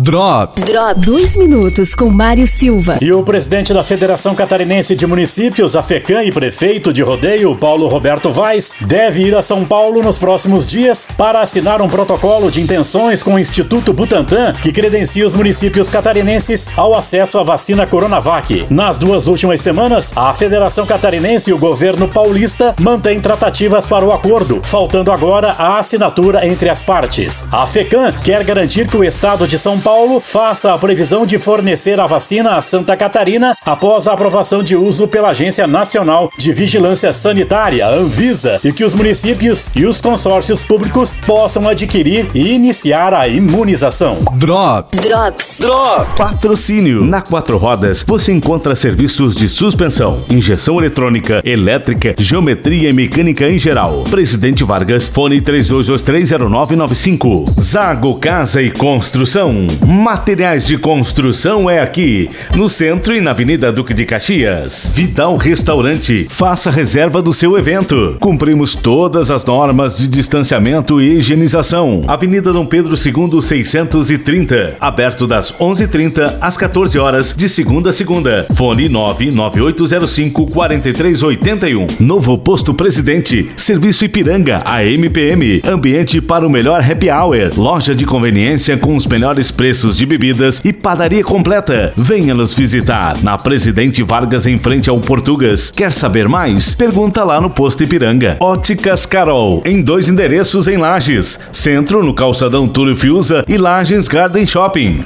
Drops. Drops. Dois minutos com Mário Silva. E o presidente da Federação Catarinense de Municípios, a FECAM e prefeito de rodeio, Paulo Roberto Vaz, deve ir a São Paulo nos próximos dias para assinar um protocolo de intenções com o Instituto Butantan, que credencia os municípios catarinenses ao acesso à vacina Coronavac. Nas duas últimas semanas, a Federação Catarinense e o governo paulista mantêm tratativas para o acordo, faltando agora a assinatura entre as partes. A FECAM quer garantir que o estado de São Paulo faça a previsão de fornecer a vacina a Santa Catarina após a aprovação de uso pela Agência Nacional de Vigilância Sanitária, Anvisa, e que os municípios e os consórcios públicos possam adquirir e iniciar a imunização. Drops. Drops. Drops. Patrocínio. Na Quatro Rodas você encontra serviços de suspensão, injeção eletrônica, elétrica, geometria e mecânica em geral. Presidente Vargas, fone 32230995. Zago Casa e Construção. Materiais de construção é aqui, no centro e na Avenida Duque de Caxias. Vidal Restaurante. Faça reserva do seu evento. Cumprimos todas as normas de distanciamento e higienização. Avenida Dom Pedro II 630. Aberto das 11:30 às 14 horas de segunda a segunda. Fone 99805 4381. Novo Posto Presidente. Serviço Ipiranga, a MPM. Ambiente para o melhor happy hour. Loja de conveniência com os melhores preços de bebidas e padaria completa. Venha nos visitar na Presidente Vargas em frente ao Portugas. Quer saber mais? Pergunta lá no Posto Ipiranga. Óticas Carol, em dois endereços em Lages. Centro no Calçadão Túlio Fiuza e Lages Garden Shopping.